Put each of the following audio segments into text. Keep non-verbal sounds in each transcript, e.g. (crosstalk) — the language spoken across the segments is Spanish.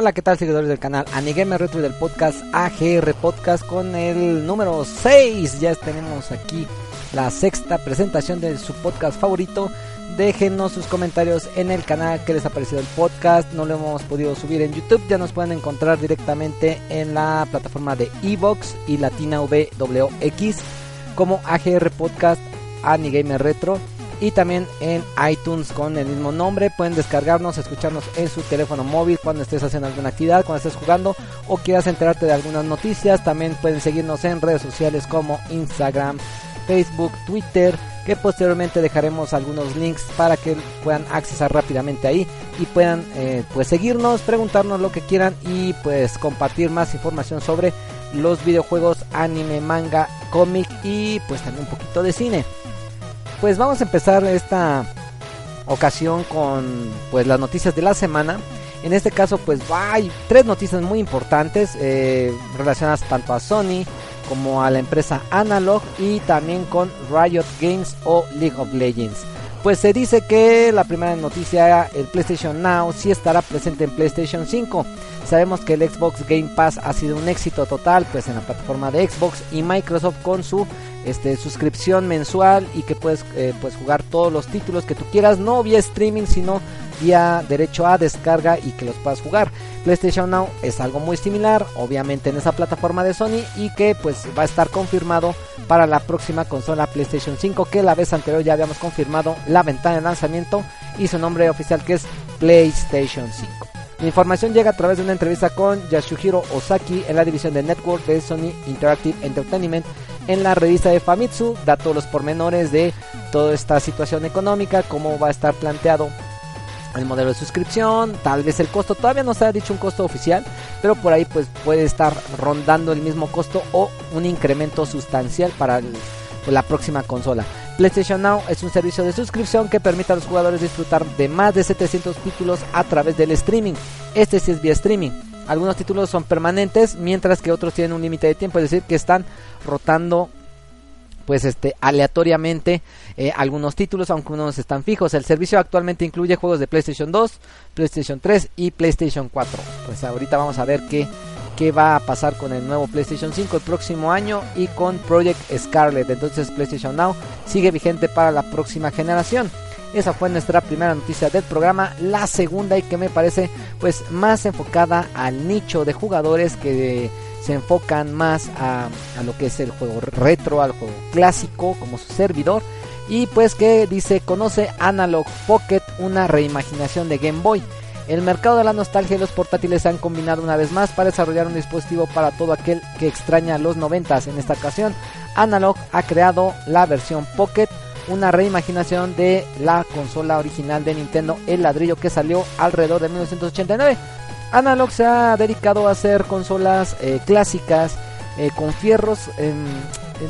Hola, ¿qué tal seguidores del canal Anigame Retro del podcast AGR Podcast con el número 6? Ya tenemos aquí la sexta presentación de su podcast favorito. Déjenos sus comentarios en el canal que les ha parecido el podcast. No lo hemos podido subir en YouTube. Ya nos pueden encontrar directamente en la plataforma de Evox y Latina VWX como AGR Podcast Anigame Retro y también en iTunes con el mismo nombre. Pueden descargarnos, escucharnos en su teléfono móvil cuando estés haciendo alguna actividad, cuando estés jugando o quieras enterarte de algunas noticias. También pueden seguirnos en redes sociales como Instagram, Facebook, Twitter, que posteriormente dejaremos algunos links para que puedan accesar rápidamente ahí y puedan eh, pues seguirnos, preguntarnos lo que quieran y pues compartir más información sobre los videojuegos, anime, manga, cómic y pues también un poquito de cine pues vamos a empezar esta ocasión con pues las noticias de la semana. En este caso pues hay tres noticias muy importantes eh, relacionadas tanto a Sony como a la empresa Analog y también con Riot Games o League of Legends. Pues se dice que la primera noticia, el PlayStation Now, sí estará presente en PlayStation 5. Sabemos que el Xbox Game Pass ha sido un éxito total pues en la plataforma de Xbox y Microsoft con su este, suscripción mensual y que puedes eh, pues jugar todos los títulos que tú quieras, no vía streaming, sino vía derecho a descarga y que los puedas jugar. PlayStation Now es algo muy similar, obviamente en esa plataforma de Sony y que pues va a estar confirmado para la próxima consola PlayStation 5 que la vez anterior ya habíamos confirmado la ventana de lanzamiento y su nombre oficial que es PlayStation 5. La información llega a través de una entrevista con Yasuhiro Osaki en la división de Network de Sony Interactive Entertainment en la revista de Famitsu. Da todos los pormenores de toda esta situación económica, cómo va a estar planteado el modelo de suscripción, tal vez el costo, todavía no se ha dicho un costo oficial, pero por ahí pues puede estar rondando el mismo costo o un incremento sustancial para la próxima consola. PlayStation Now es un servicio de suscripción que permite a los jugadores disfrutar de más de 700 títulos a través del streaming. Este sí es vía streaming. Algunos títulos son permanentes, mientras que otros tienen un límite de tiempo, es decir, que están rotando pues este aleatoriamente eh, algunos títulos aunque unos están fijos el servicio actualmente incluye juegos de PlayStation 2 PlayStation 3 y PlayStation 4 pues ahorita vamos a ver qué qué va a pasar con el nuevo PlayStation 5 el próximo año y con Project Scarlet. Entonces PlayStation Now sigue vigente para la próxima generación. Esa fue nuestra primera noticia del programa. La segunda y que me parece pues más enfocada al nicho de jugadores que se enfocan más a, a lo que es el juego retro, al juego clásico como su servidor. Y pues que dice conoce Analog Pocket, una reimaginación de Game Boy. El mercado de la nostalgia y los portátiles se han combinado una vez más para desarrollar un dispositivo para todo aquel que extraña los 90 En esta ocasión, Analog ha creado la versión Pocket, una reimaginación de la consola original de Nintendo, el ladrillo que salió alrededor de 1989. Analog se ha dedicado a hacer consolas eh, clásicas eh, con fierros,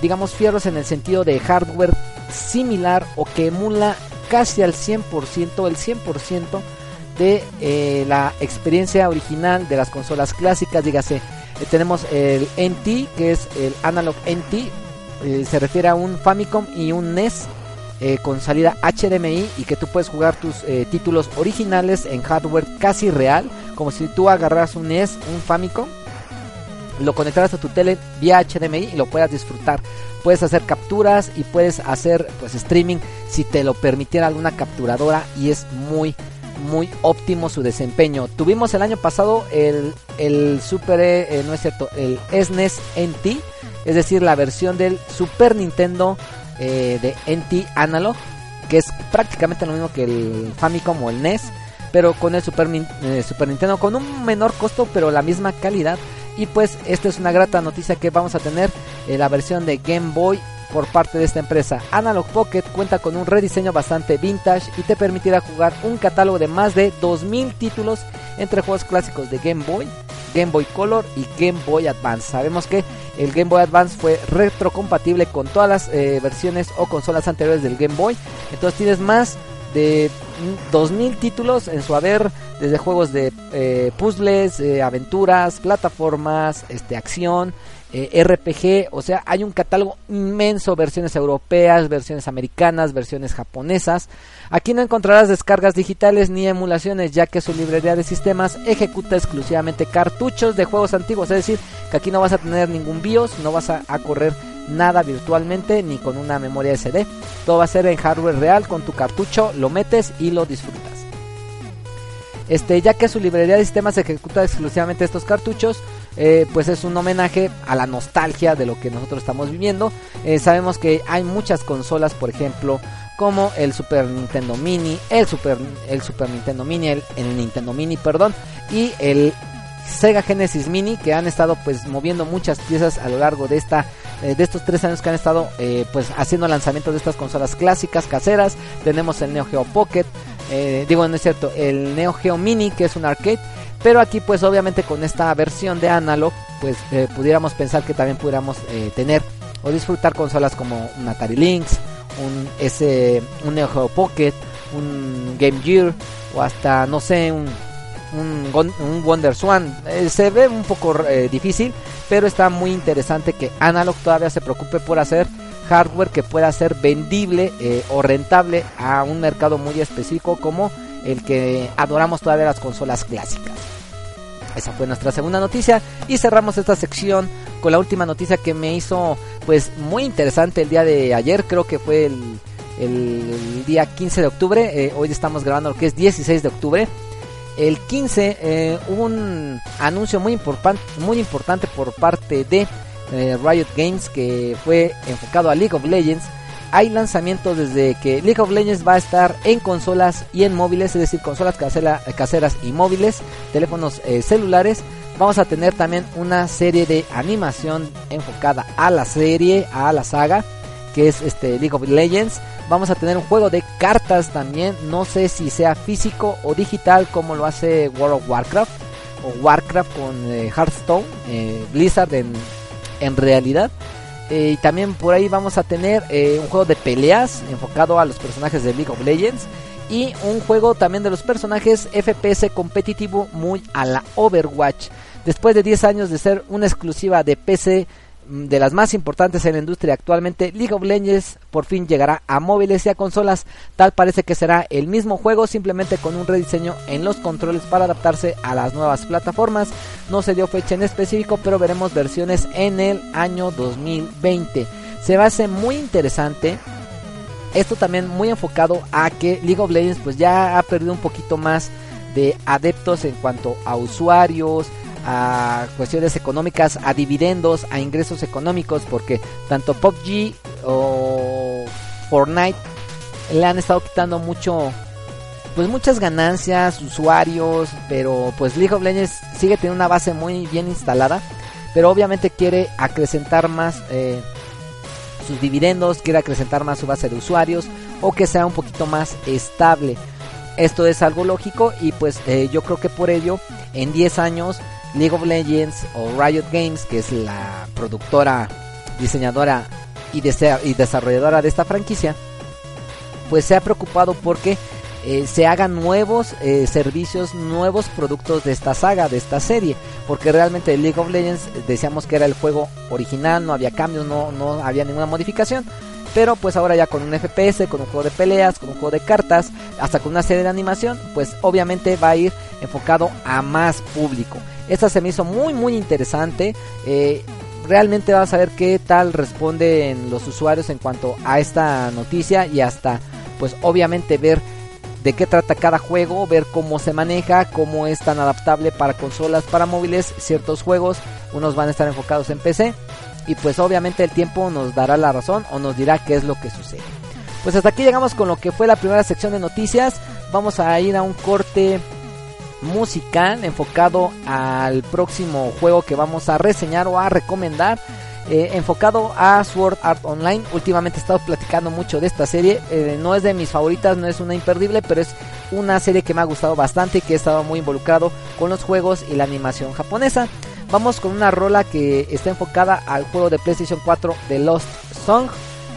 digamos fierros en el sentido de hardware similar o que emula casi al 100%, el 100% de eh, la experiencia original de las consolas clásicas, dígase, tenemos el NT, que es el Analog NT, se refiere a un Famicom y un NES con salida HDMI y que tú puedes jugar tus títulos originales en hardware casi real, como si tú agarras un NES, un Famicom, lo conectaras a tu tele vía HDMI y lo puedas disfrutar. Puedes hacer capturas y puedes hacer pues streaming si te lo permitiera alguna capturadora y es muy muy óptimo su desempeño. Tuvimos el año pasado el, el Super, eh, no es cierto, el SNES NT, es decir, la versión del Super Nintendo eh, de NT Analog, que es prácticamente lo mismo que el Famicom o el NES, pero con el Super, eh, Super Nintendo con un menor costo, pero la misma calidad. Y pues esta es una grata noticia que vamos a tener eh, la versión de Game Boy por parte de esta empresa. Analog Pocket cuenta con un rediseño bastante vintage y te permitirá jugar un catálogo de más de 2000 títulos entre juegos clásicos de Game Boy, Game Boy Color y Game Boy Advance. Sabemos que el Game Boy Advance fue retrocompatible con todas las eh, versiones o consolas anteriores del Game Boy. Entonces tienes más de 2000 títulos en su haber, desde juegos de eh, puzzles, eh, aventuras, plataformas, este, acción, eh, RPG, o sea, hay un catálogo inmenso, versiones europeas, versiones americanas, versiones japonesas. Aquí no encontrarás descargas digitales ni emulaciones, ya que su librería de sistemas ejecuta exclusivamente cartuchos de juegos antiguos, es decir, que aquí no vas a tener ningún BIOS, no vas a, correr nada virtualmente ni con una memoria SD. Todo va a ser en hardware real, con tu cartucho lo metes y lo disfrutas. Este, ya que su librería de sistemas ejecuta exclusivamente estos cartuchos, eh, pues es un homenaje a la nostalgia de lo que nosotros estamos viviendo. Eh, sabemos que hay muchas consolas, por ejemplo, como el Super Nintendo Mini, el Super, el Super Nintendo Mini, el, Nintendo Mini, perdón, y el Sega Genesis Mini que han estado pues moviendo muchas piezas a lo largo de esta eh, de estos tres años que han estado pues haciendo lanzamientos de estas consolas clásicas caseras. Tenemos el Neo Geo Pocket digo no es cierto el Neo Geo Mini que es un arcade. Pero aquí pues obviamente con esta versión de analog pues eh, pudiéramos pensar que también pudiéramos eh, tener o disfrutar consolas como un Atari Lynx, un, ese, un Neo Geo Pocket, un Game Gear o hasta no sé un, un, Wonder Swan. Eh, se ve un poco difícil, pero está muy interesante que Analog todavía se preocupe por hacer hardware que pueda ser vendible o rentable a un mercado muy específico como el que adoramos todavía las consolas clásicas. Esa fue nuestra segunda noticia y cerramos esta sección con la última noticia que me hizo pues muy interesante el día de ayer, creo que fue el, día 15 de octubre, eh, hoy estamos grabando lo que es 16 de octubre. El 15 eh, un anuncio muy, muy importante por parte de eh, Riot Games que fue enfocado a League of Legends hay lanzamientos desde que League of Legends va a estar en consolas y en móviles, es decir, consolas caseras y móviles, teléfonos eh, celulares. Vamos a tener también una serie de animación enfocada a la serie, a la saga, que es este League of Legends. Vamos a tener un juego de cartas también, no sé si sea físico o digital como lo hace World of Warcraft o Warcraft con eh, Hearthstone, eh, Blizzard en, realidad. Eh, y también por ahí vamos a tener un juego de peleas enfocado a los personajes de League of Legends. Y un juego también de los personajes FPS competitivo muy a la Overwatch. Después de 10 años de ser una exclusiva de PC de las más importantes en la industria actualmente, League of Legends por fin llegará a móviles y a consolas. Tal parece que será el mismo juego, simplemente con un rediseño en los controles para adaptarse a las nuevas plataformas. No se dio fecha en específico, pero veremos versiones en el año 2020. Se va a hacer muy interesante. Esto también muy enfocado a que League of Legends pues ya ha perdido un poquito más de adeptos en cuanto a usuarios, a cuestiones económicas, a dividendos, a ingresos económicos, porque tanto PUBG o Fortnite le han estado quitando mucho, pues muchas ganancias, usuarios, pero pues League of Legends sigue teniendo una base muy bien instalada, pero obviamente quiere acrecentar más eh, sus dividendos, quiere acrecentar más su base de usuarios o que sea un poquito más estable. Esto es algo lógico y pues eh, yo creo que por ello en 10 años League of Legends o Riot Games, que es la productora, diseñadora y, y desarrolladora de esta franquicia, pues se ha preocupado porque eh, se hagan nuevos eh, servicios, nuevos productos de esta saga, de esta serie. Porque realmente League of Legends decíamos que era el juego original, no había cambios, no, no había ninguna modificación. Pero pues ahora ya con un FPS, con un juego de peleas, con un juego de cartas, hasta con una serie de animación, pues obviamente va a ir enfocado a más público. Esta se me hizo muy muy interesante. Eh, realmente vamos a ver qué tal responden los usuarios en cuanto a esta noticia y hasta pues obviamente ver de qué trata cada juego, ver cómo se maneja, cómo es tan adaptable para consolas, para móviles, ciertos juegos, unos van a estar enfocados en PC y pues obviamente el tiempo nos dará la razón o nos dirá qué es lo que sucede. Pues hasta aquí llegamos con lo que fue la primera sección de noticias. Vamos a ir a un corte musical enfocado al próximo juego que vamos a reseñar o a recomendar. Eh, enfocado a Sword Art Online. Últimamente he estado platicando mucho de esta serie. Eh, no es de mis favoritas, no es una imperdible, pero es una serie que me ha gustado bastante y que he estado muy involucrado con los juegos y la animación japonesa. Vamos con una rola que está enfocada al juego de PlayStation 4 de Lost Song.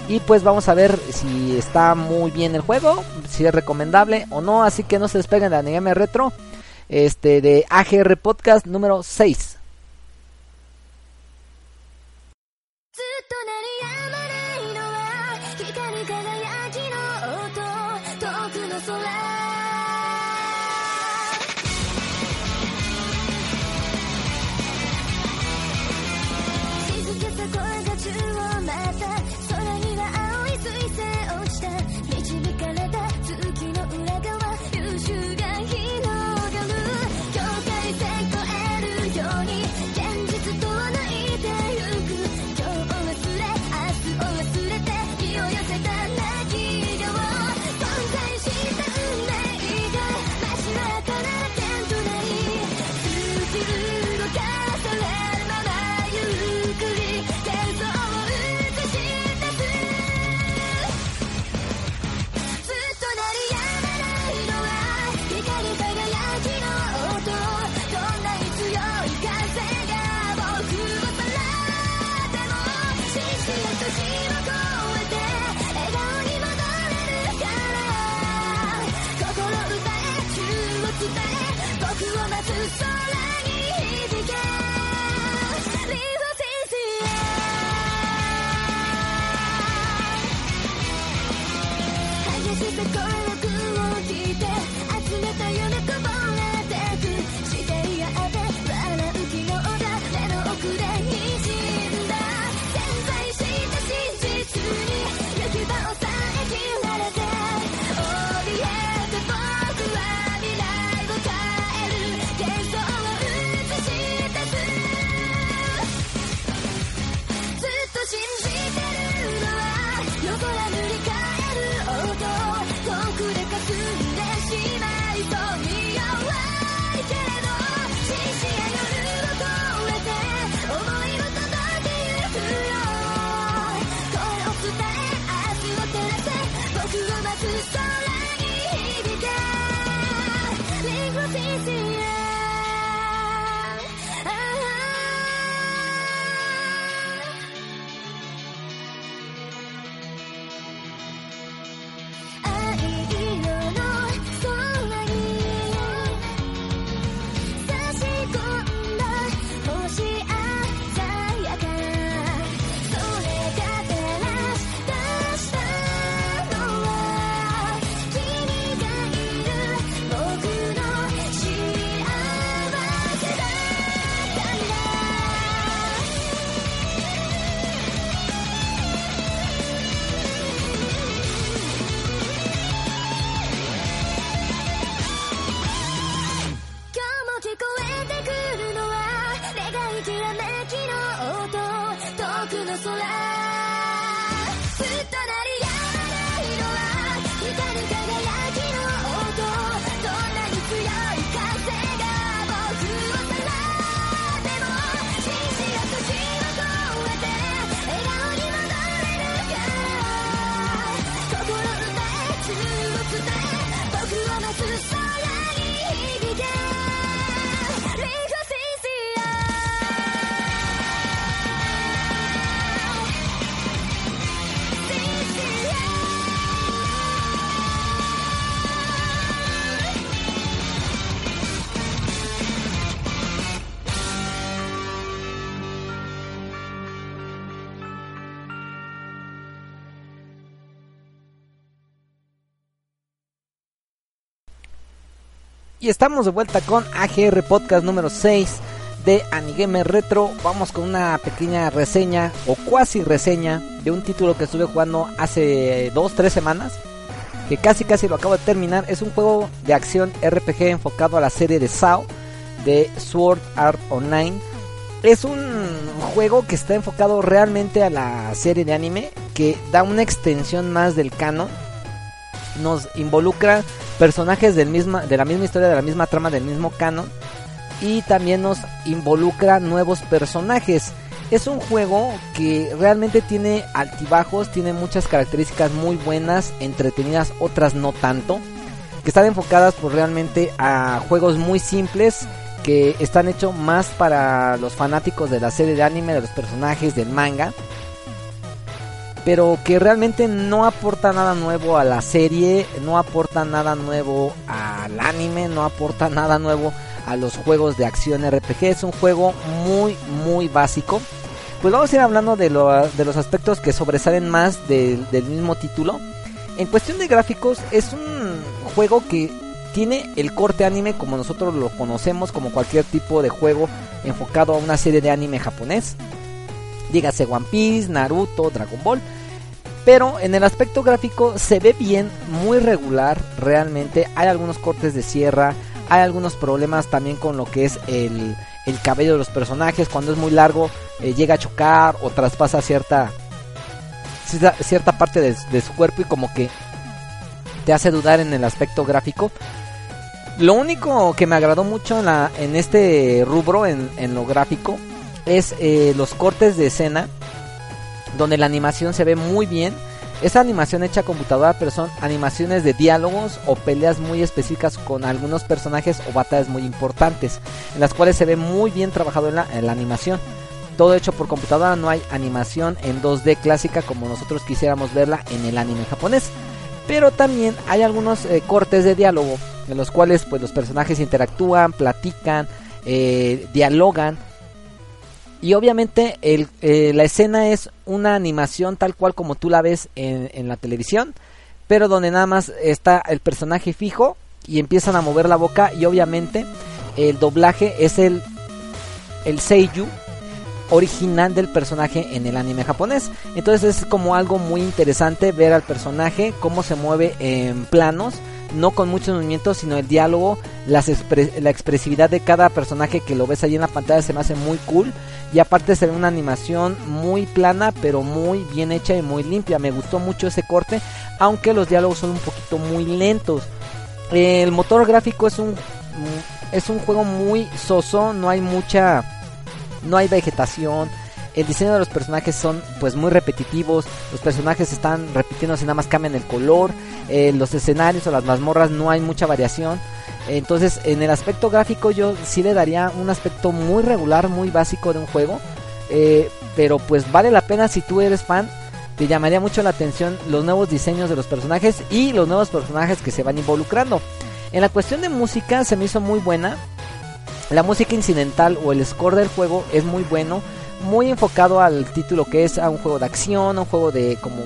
Y pues vamos a ver si está muy bien el juego, si es recomendable o no. Así que no se despeguen de Anime Retro este, de AGR Podcast número 6. Y estamos de vuelta con AGR Podcast número 6 de Anigame Retro. Vamos con una pequeña reseña o cuasi reseña de un título que estuve jugando hace 2-3 semanas. Que casi casi lo acabo de terminar. Es un juego de acción RPG enfocado a la serie de SAO de Sword Art Online. es un juego que está enfocado realmente a la serie de anime, que da una extensión más del canon. Nos involucra personajes del misma, de la misma historia, de la misma trama, del mismo canon. Y también nos involucra nuevos personajes. Es un juego que realmente tiene altibajos, tiene muchas características muy buenas, entretenidas, otras no tanto. Que están enfocadas por realmente a juegos muy simples que están hechos más para los fanáticos de la serie de anime, de los personajes, del manga. Pero que realmente no aporta nada nuevo a la serie, no aporta nada nuevo al anime, no aporta (laughs) nada nuevo a los juegos de acción RPG. Es un juego muy, muy básico. Pues vamos a ir hablando de, de los aspectos que sobresalen más del mismo título. En cuestión de gráficos, es un juego que tiene el corte anime como nosotros lo conocemos, como cualquier tipo de juego enfocado a una serie de anime japonés. Dígase One Piece, Naruto, Dragon Ball. Pero en el aspecto gráfico se ve bien, muy regular realmente. Hay algunos cortes de sierra, hay algunos problemas también con lo que es el, cabello de los personajes. Cuando es muy largo eh, llega a chocar o traspasa cierta, cierta parte de su cuerpo y como que te hace dudar en el aspecto gráfico. Lo único que me agradó mucho en, en este rubro, en, lo gráfico, es eh, los cortes de escena, donde la animación se ve muy bien. Esa animación hecha computadora, pero son animaciones de diálogos o peleas muy específicas con algunos personajes o batallas muy importantes, en las cuales se ve muy bien trabajado en la, en la animación. Todo hecho por computadora, no hay animación en 2D clásica como nosotros quisiéramos verla en el anime japonés. Pero también hay algunos eh, cortes de diálogo en los cuales pues los personajes interactúan, platican, eh, dialogan. Y obviamente eh, la escena es una animación tal cual como tú la ves en, en, la televisión, pero donde nada más está el personaje fijo y empiezan a mover la boca y obviamente el doblaje es el, el seiyuu original del personaje en el anime japonés. Entonces es como algo muy interesante ver al personaje, cómo se mueve en planos, no con muchos movimientos, sino el diálogo, la expresividad de cada personaje que lo ves ahí en la pantalla se me hace muy cool. Y aparte se ve una animación muy plana, pero muy bien hecha y muy limpia. Me gustó mucho ese corte, aunque los diálogos son un poquito muy lentos. El motor gráfico es un, es un juego muy soso, no hay mucha no hay vegetación. El diseño de los personajes son pues muy repetitivos, los personajes están repitiendo si nada más cambian el color, eh, los escenarios o las mazmorras no hay mucha variación. Entonces en el aspecto gráfico yo sí le daría un aspecto muy regular, muy básico de un juego. Eh, pero pues vale la pena si tú eres fan. Te llamaría mucho la atención los nuevos diseños de los personajes y los nuevos personajes que se van involucrando. En la cuestión de música se me hizo muy buena. La música incidental o el score del juego es muy bueno, muy enfocado al título que es a un juego de acción, un juego de como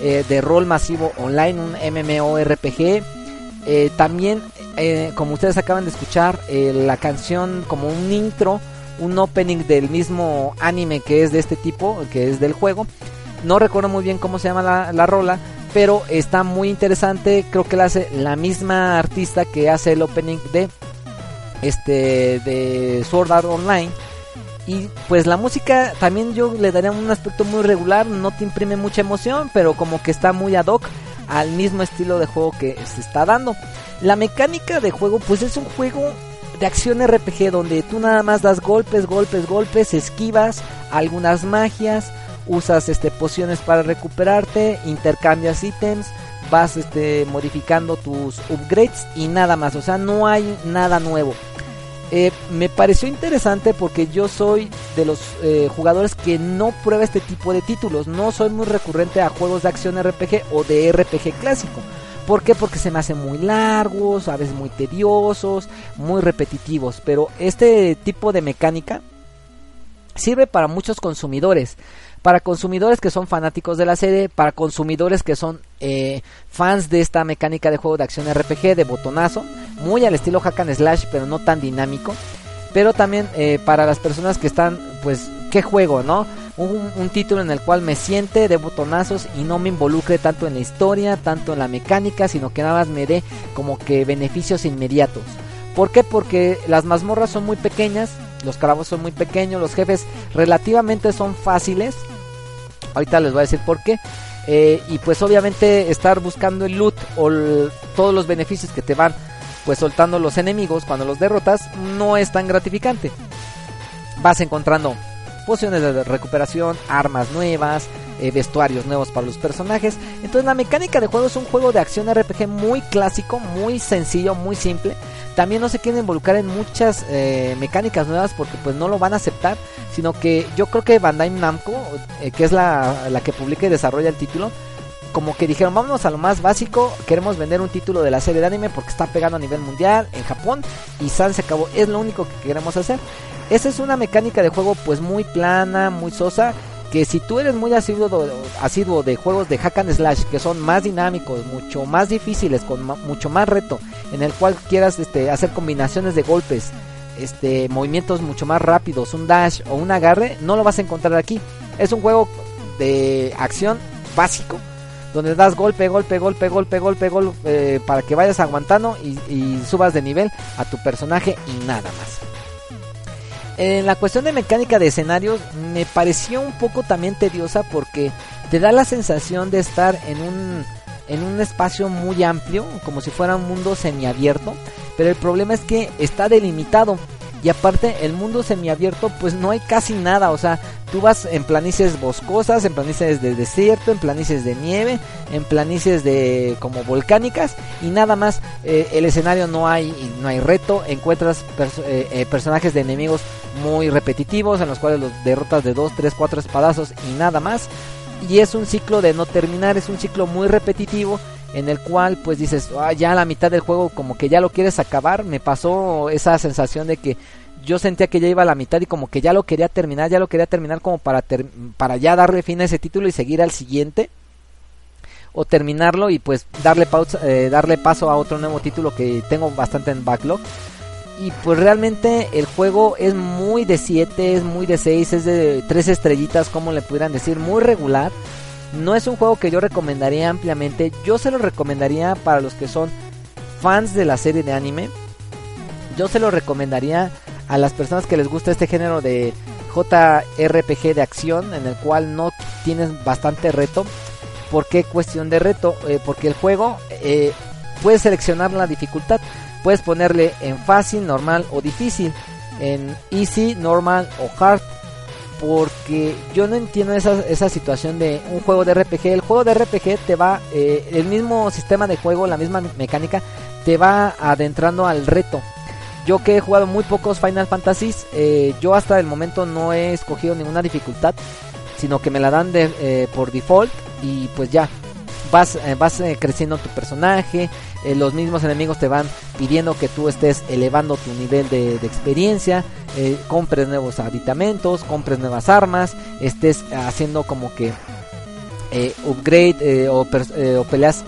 eh, de rol masivo online, un MMORPG. Eh, también, eh, como ustedes acaban de escuchar, la canción como un intro, un opening del mismo anime que es de este tipo, que es del juego. No recuerdo muy bien cómo se llama la, la rola, pero está muy interesante. Creo que la hace la misma artista que hace el opening de este de Sword Art Online y pues la música también yo le daría un aspecto muy regular, no te imprime mucha emoción, pero como que está muy ad hoc al mismo estilo de juego que se está dando. La mecánica de juego pues es un juego de acción RPG donde tú nada más das golpes, golpes, golpes, esquivas algunas magias, usas este pociones para recuperarte, intercambias ítems, vas este modificando tus upgrades y nada más, o sea, no hay nada nuevo. Eh, me pareció interesante porque yo soy de los eh, jugadores que no prueba este tipo de títulos. No soy muy recurrente a juegos de acción RPG o de RPG clásico. ¿Por qué? Porque se me hacen muy largos, a veces muy tediosos, muy repetitivos. Pero este tipo de mecánica sirve para muchos consumidores para consumidores que son fanáticos de la serie, para consumidores que son eh, fans de esta mecánica de juego de acción RPG de botonazo, muy al estilo hack and slash, pero no tan dinámico. Pero también eh, para las personas que están, pues, ¿qué juego, no? Un, un, título en el cual me siente de botonazos y no me involucre tanto en la historia, tanto en la mecánica, sino que nada más me dé como que beneficios inmediatos. ¿Por qué? Porque las mazmorras son muy pequeñas, los calabozos son muy pequeños, los jefes relativamente son fáciles. Ahorita les voy a decir por qué. Eh, y pues obviamente estar buscando el loot o todos los beneficios que te van pues soltando los enemigos cuando los derrotas no es tan gratificante. Vas encontrando pociones de recuperación, armas nuevas, eh, vestuarios nuevos para los personajes. Entonces la mecánica de juego es un juego de acción RPG muy clásico, muy sencillo, muy simple. También no se quieren involucrar en muchas eh, mecánicas nuevas porque pues no lo van a aceptar, sino que yo creo que Bandai Namco, eh, que es la, la que publica y desarrolla el título, como que dijeron, vámonos a lo más básico, queremos vender un título de la serie de anime porque está pegando a nivel mundial en Japón y San se acabó, es lo único que queremos hacer. Esa es una mecánica de juego pues muy plana, muy sosa, que si tú eres muy asiduo, asiduo de juegos de hack and slash que son más dinámicos, mucho más difíciles, con mucho más reto, en el cual quieras este, hacer combinaciones de golpes, este, movimientos mucho más rápidos, un dash o un agarre, no lo vas a encontrar aquí. Es un juego de acción básico donde das golpe, golpe, golpe, golpe, golpe, golpe, eh, para que vayas aguantando y, subas de nivel a tu personaje y nada más. En la cuestión de mecánica de escenarios me pareció un poco también tediosa porque te da la sensación de estar en un, en un espacio muy amplio, como si fuera un mundo semiabierto, pero el problema es que está delimitado. Y aparte, el mundo semiabierto, pues no hay casi nada. O sea, tú vas en planicies boscosas, en planicies de desierto, en planicies de nieve, en planicies de como volcánicas y nada más. Eh, el escenario no hay, no hay reto. Encuentras eh, eh, personajes de enemigos muy repetitivos en los cuales los derrotas de 2, 3, 4 espadazos y nada más. Y es un ciclo de no terminar, es un ciclo muy repetitivo en el cual pues dices, ah, ya a la mitad del juego como que ya lo quieres acabar, me pasó esa sensación de que yo sentía que ya iba a la mitad y como que ya lo quería terminar, ya lo quería terminar como para, para ya darle fin a ese título y seguir al siguiente o terminarlo y pues darle, pausa, eh, darle paso a otro nuevo título que tengo bastante en backlog. Y pues realmente el juego es muy de 7, es muy de 6, es de 3 estrellitas, como le pudieran decir, muy regular. No es un juego que yo recomendaría ampliamente. Yo se lo recomendaría para los que son fans de la serie de anime. Yo se lo recomendaría a las personas que les gusta este género de JRPG de acción, en el cual no tienes bastante reto. ¿Por qué cuestión de reto? Eh, porque el juego eh, puedes seleccionar la dificultad. Puedes ponerle en fácil, normal o difícil. En easy, normal o hard porque yo no entiendo esa, esa situación de un juego de RPG. El juego de RPG te va, eh, el mismo sistema de juego, la misma mecánica, te va adentrando al reto. Yo que he jugado muy pocos Final Fantasies, eh, yo hasta el momento no he escogido ninguna dificultad, sino que me la dan de, eh, por default y pues ya, vas, vas creciendo tu personaje, eh, los mismos enemigos te van pidiendo que tú estés elevando tu nivel de, experiencia, eh, compres nuevos aditamentos, compres nuevas armas, estés haciendo como que eh, upgrade o, peleas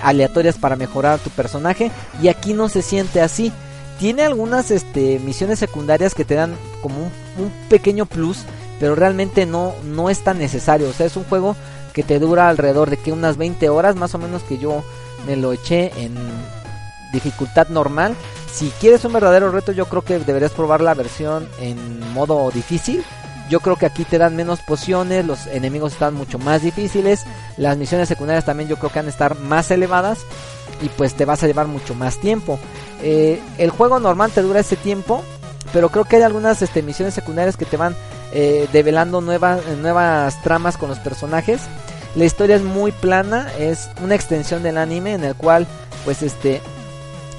aleatorias para mejorar tu personaje y aquí no se siente así. Tiene algunas este, misiones secundarias que te dan como un, un pequeño plus, pero realmente no, no es tan necesario. O sea, es un juego que te dura alrededor de que unas 20 horas más o menos que yo me lo eché en dificultad normal. Si quieres un verdadero reto, yo creo que deberías probar la versión en modo difícil. Yo creo que aquí te dan menos pociones, los enemigos están mucho más difíciles, las misiones secundarias también yo creo que van a estar más elevadas y pues te vas a llevar mucho más tiempo. Eh, el juego normal te dura ese tiempo, pero creo que hay algunas este, misiones secundarias que te van eh, develando nuevas, nuevas tramas con los personajes. La historia es muy plana, es una extensión del anime en el cual pues este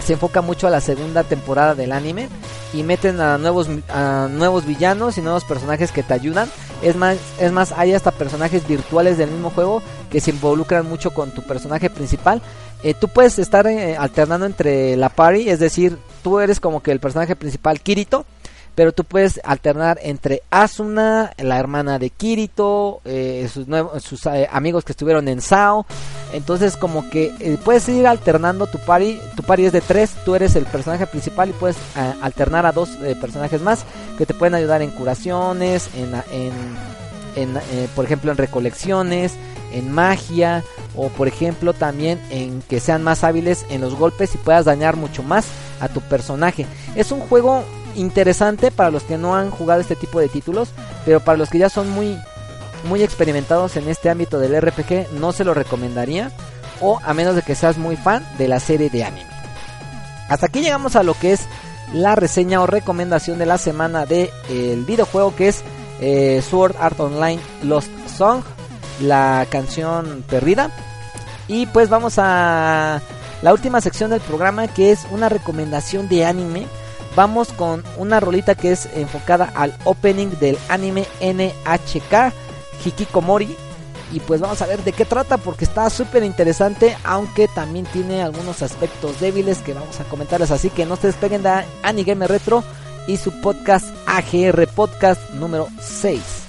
se enfoca mucho a la segunda temporada del anime y meten a nuevos a nuevos villanos y nuevos personajes que te ayudan. Es más, es más hay hasta personajes virtuales del mismo juego que se involucran mucho con tu personaje principal. Eh, tú puedes estar eh, alternando entre la party, es decir, tú eres como que el personaje principal Kirito pero tú puedes alternar entre Asuna, la hermana de Kirito, eh, sus, nuevos, sus eh, amigos que estuvieron en Sao. Entonces como que eh, puedes ir alternando tu party. Tu party es de tres, tú eres el personaje principal y puedes alternar a dos personajes más que te pueden ayudar en curaciones, en, en, por ejemplo en recolecciones, en magia o por ejemplo también en que sean más hábiles en los golpes y puedas dañar mucho más a tu personaje. Es un juego interesante para los que no han jugado este tipo de títulos, pero para los que ya son muy muy experimentados en este ámbito del RPG, no se lo recomendaría o a menos de que seas muy fan de la serie de anime. Hasta aquí llegamos a lo que es la reseña o recomendación de la semana del el videojuego que es eh, Sword Art Online Lost Song, la canción perdida. Y pues vamos a la última sección del programa que es una recomendación de anime. Vamos con una rolita que es enfocada al opening del anime NHK Hikikomori. Y pues vamos a ver de qué trata porque está súper interesante, aunque también tiene algunos aspectos débiles que vamos a comentarles. Así que no se despeguen de Anigame Retro y su podcast AGR Podcast número 6.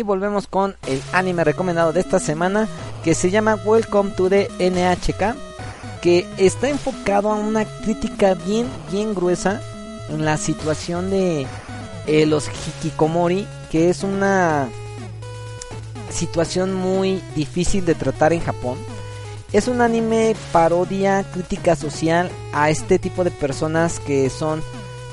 Y volvemos con el anime recomendado de esta semana que se llama Welcome to the NHK. porque está enfocado a una crítica bien, bien gruesa en la situación de eh, los hikikomori, que es una situación muy difícil de tratar en Japón. Es un anime parodia, crítica social a este tipo de personas que son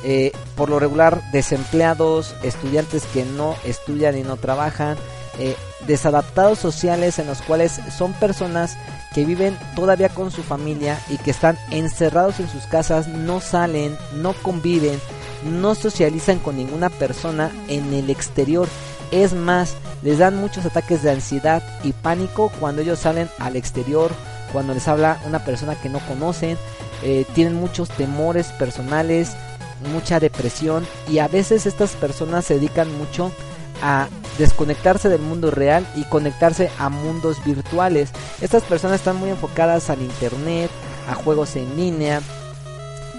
eh, por lo regular desempleados, estudiantes que no estudian y no trabajan, eh, desadaptados sociales en los cuales son personas que viven todavía con su familia y que están encerrados en sus casas, no salen, no conviven, no socializan con ninguna persona en el exterior. Es más, les dan muchos ataques de ansiedad y pánico cuando ellos salen al exterior, cuando les habla una persona que no conocen, eh, tienen muchos temores personales, mucha depresión y a veces estas personas se dedican mucho a desconectarse del mundo real y conectarse a mundos virtuales. Estas personas están muy enfocadas al internet, a juegos en línea,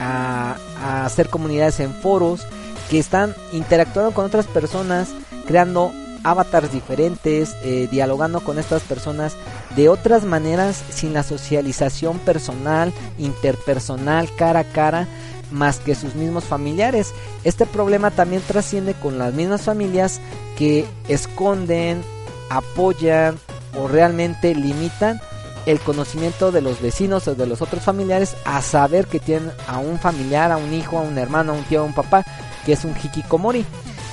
a, hacer comunidades en foros que están interactuando con otras personas, creando avatars diferentes, eh, dialogando con estas personas de otras maneras sin la socialización personal, interpersonal, cara a cara más que sus mismos familiares. Este problema también trasciende con las mismas familias que esconden, apoyan o realmente limitan el conocimiento de los vecinos o de los otros familiares a saber que tienen a un familiar, a un hijo, a un hermano, a un tío, a un papá, que es un hikikomori.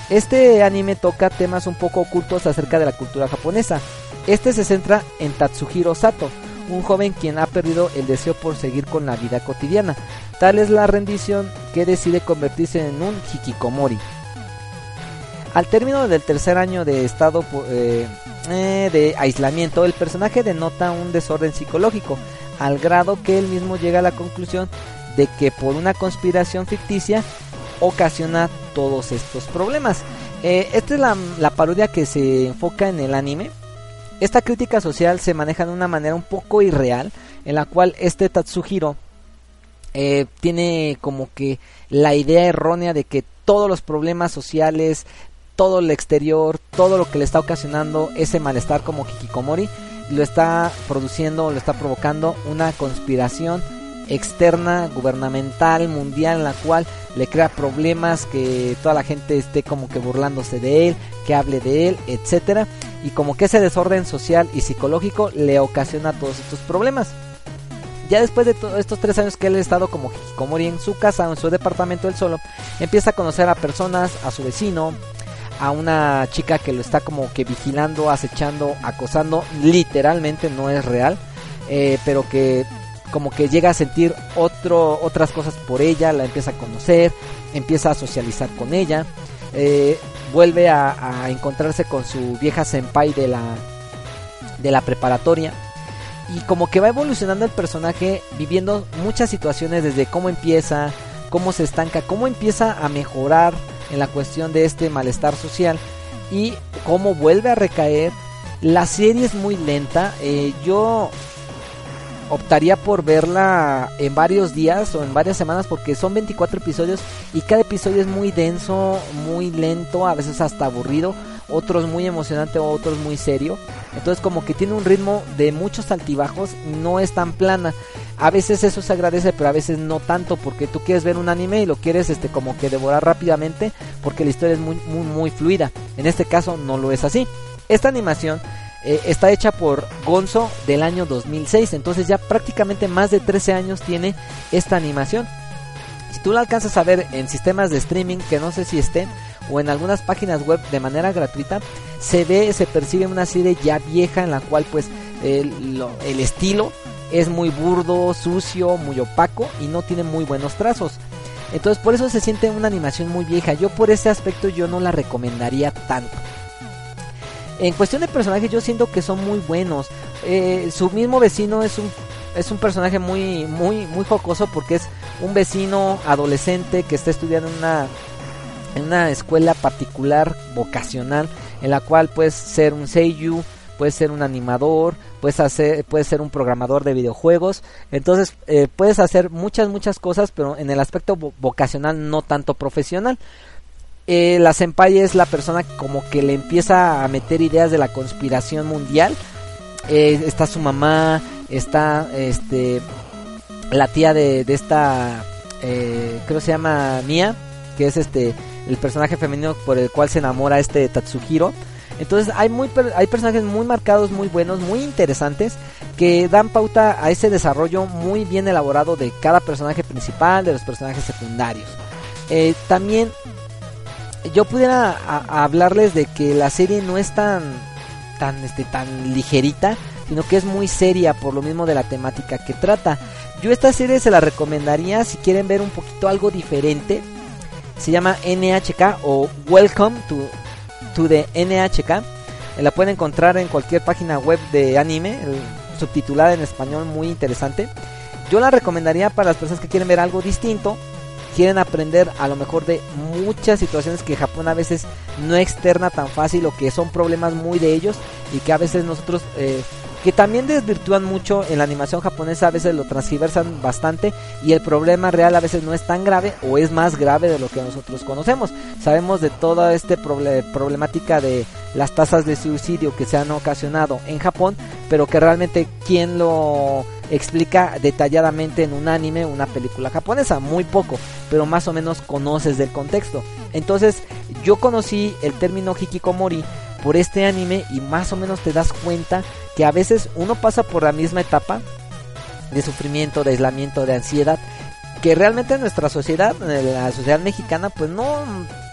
Este anime toca temas un poco ocultos acerca de la cultura japonesa. Este se centra en Tatsuhiro Sato, un joven quien ha perdido el deseo por seguir con la vida cotidiana. Tal es la rendición que decide convertirse en un hikikomori. Al término del tercer año de estado eh, eh, de aislamiento, el personaje denota un desorden psicológico, al grado que él mismo llega a la conclusión de que por una conspiración ficticia ocasiona todos estos problemas. Eh, esta es la, la parodia que se enfoca en el anime, esta crítica social se maneja de una manera un poco irreal, en la cual este Tatsuhiro eh, tiene como que la idea errónea de que todos los problemas sociales, todo el exterior, todo lo que le está ocasionando ese malestar como Hikikomori, lo está produciendo, lo está provocando una conspiración externa, gubernamental, mundial, en la cual le crea problemas, que toda la gente esté como que burlándose de él, que hable de él, etcétera, y como que ese desorden social y psicológico le ocasiona todos estos problemas. Ya después de todos estos tres años que él ha estado como Hikikomori en su casa en su departamento él solo, empieza a conocer a personas, a su vecino, a una chica que lo está como que vigilando, acechando, acosando, literalmente no es real, eh, pero que como que llega a sentir otro, otras cosas por ella, la empieza a conocer, empieza a socializar con ella, eh, vuelve a, encontrarse con su vieja senpai de la, de la preparatoria. Y como que va evolucionando el personaje viviendo muchas situaciones desde cómo empieza, cómo se estanca, cómo empieza a mejorar en la cuestión de este malestar social y cómo vuelve a recaer. La serie es muy lenta. Eh, yo optaría por verla en varios días o en varias semanas porque son 24 episodios y cada episodio es muy denso, muy lento, a veces hasta aburrido, otros muy emocionante, otros muy serio. Entonces como que tiene un ritmo de muchos altibajos, no es tan plana. A veces eso se agradece, pero a veces no tanto porque tú quieres ver un anime y lo quieres este como que devorar rápidamente porque la historia es muy muy muy fluida. En este caso no lo es así. Esta animación eh, está hecha por Gonzo del año 2006, entonces ya prácticamente más de 13 años tiene esta animación. Si tú la alcanzas a ver en sistemas de streaming, que no sé si estén, o en algunas páginas web de manera gratuita, se ve, se percibe una serie ya vieja en la cual pues el, el estilo es muy burdo, sucio, muy opaco y no tiene muy buenos trazos. Entonces por eso se siente una animación muy vieja. Yo por ese aspecto yo no la recomendaría tanto. En cuestión de personajes yo siento que son muy buenos. Eh, su mismo vecino es un es un personaje muy muy muy jocoso porque es un vecino adolescente que está estudiando en una en una escuela particular vocacional en la cual puedes ser un seiyu, puedes ser un animador, puedes hacer puedes ser un programador de videojuegos. Entonces, eh, puedes hacer muchas muchas cosas, pero en el aspecto vocacional no tanto profesional. Eh, la senpai es la persona como que le empieza a meter ideas de la conspiración mundial. Eh, está su mamá, está este la tía de, de esta, eh, creo se llama Mia, que es este el personaje femenino por el cual se enamora este Tatsuhiro. Entonces hay, muy, hay personajes muy marcados, muy buenos, muy interesantes, que dan pauta a ese desarrollo muy bien elaborado de cada personaje principal, de los personajes secundarios. Eh, también yo pudiera hablarles de que la serie no es tan, tan, este, tan ligerita, sino que es muy seria por lo mismo de la temática que trata. Yo esta serie se la recomendaría si quieren ver un poquito algo diferente. Se llama NHK o Welcome to to the NHK. La pueden encontrar en cualquier página web de anime, subtitulada en español, muy interesante. Yo la recomendaría para las personas que quieren ver algo distinto, quieren aprender a lo mejor de muchas situaciones que Japón a veces no externa tan fácil o que son problemas muy de ellos y que a veces nosotros eh, que también desvirtúan mucho en la animación japonesa, a veces lo transgiversan bastante y el problema real a veces no es tan grave o es más grave de lo que nosotros conocemos. Sabemos de toda esta problemática de las tasas de suicidio que se han ocasionado en Japón, pero que realmente quién lo explica detalladamente en un anime, una película japonesa, muy poco, pero más o menos conoces del contexto. Entonces, yo conocí el término hikikomori por este anime y más o menos te das cuenta que a veces uno pasa por la misma etapa de sufrimiento, de aislamiento, de ansiedad, que realmente en nuestra sociedad, en la sociedad mexicana, pues no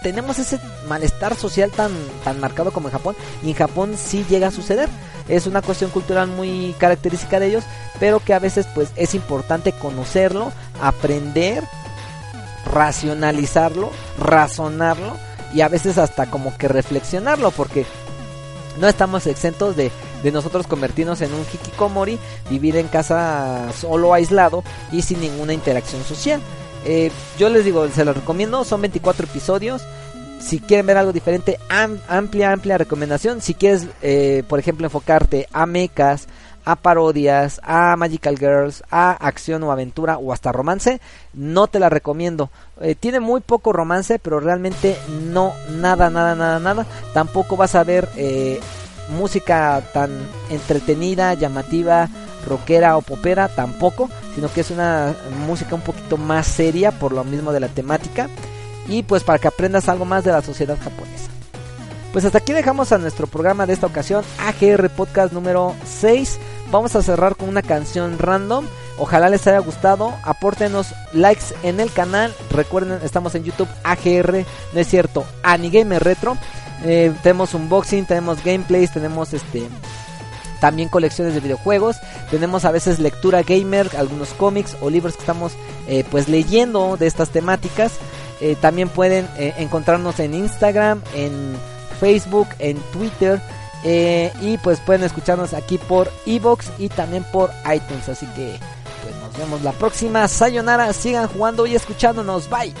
tenemos ese malestar social tan, tan marcado como en Japón, y en Japón sí llega a suceder. Es una cuestión cultural muy característica de ellos, pero que a veces pues es importante conocerlo, aprender, racionalizarlo, razonarlo y a veces hasta como que reflexionarlo, porque no estamos exentos de, de nosotros convertirnos en un hikikomori, vivir en casa solo aislado y sin ninguna interacción social. Eh, yo les digo, se los recomiendo, son 24 episodios. Si quieren ver algo diferente, amplia, amplia recomendación. Si quieres, eh, por ejemplo, enfocarte a mechas, a parodias, a Magical Girls, a acción o aventura o hasta romance, no te la recomiendo. Eh, tiene muy poco romance, pero realmente no, nada, nada, nada, nada. Tampoco vas a ver música tan entretenida, llamativa, rockera o popera, tampoco, sino que es una música un poquito más seria por lo mismo de la temática y pues para que aprendas algo más de la sociedad japonesa. Pues hasta aquí dejamos a nuestro programa de esta ocasión, AGR Podcast número 6. Vamos a cerrar con una canción random. Ojalá les haya gustado. Apórtenos likes en el canal. Recuerden, estamos en YouTube AGR, no es cierto, Anigame Retro. Eh, tenemos unboxing, tenemos gameplays, tenemos este también colecciones de videojuegos, tenemos a veces lectura gamer, algunos cómics o libros que estamos eh, pues leyendo de estas temáticas. Eh, también pueden encontrarnos en Instagram, en Facebook, en Twitter. Y pues pueden escucharnos aquí por Evox y también por iTunes. Así que pues nos vemos la próxima. Sayonara, sigan jugando y escuchándonos. Bye.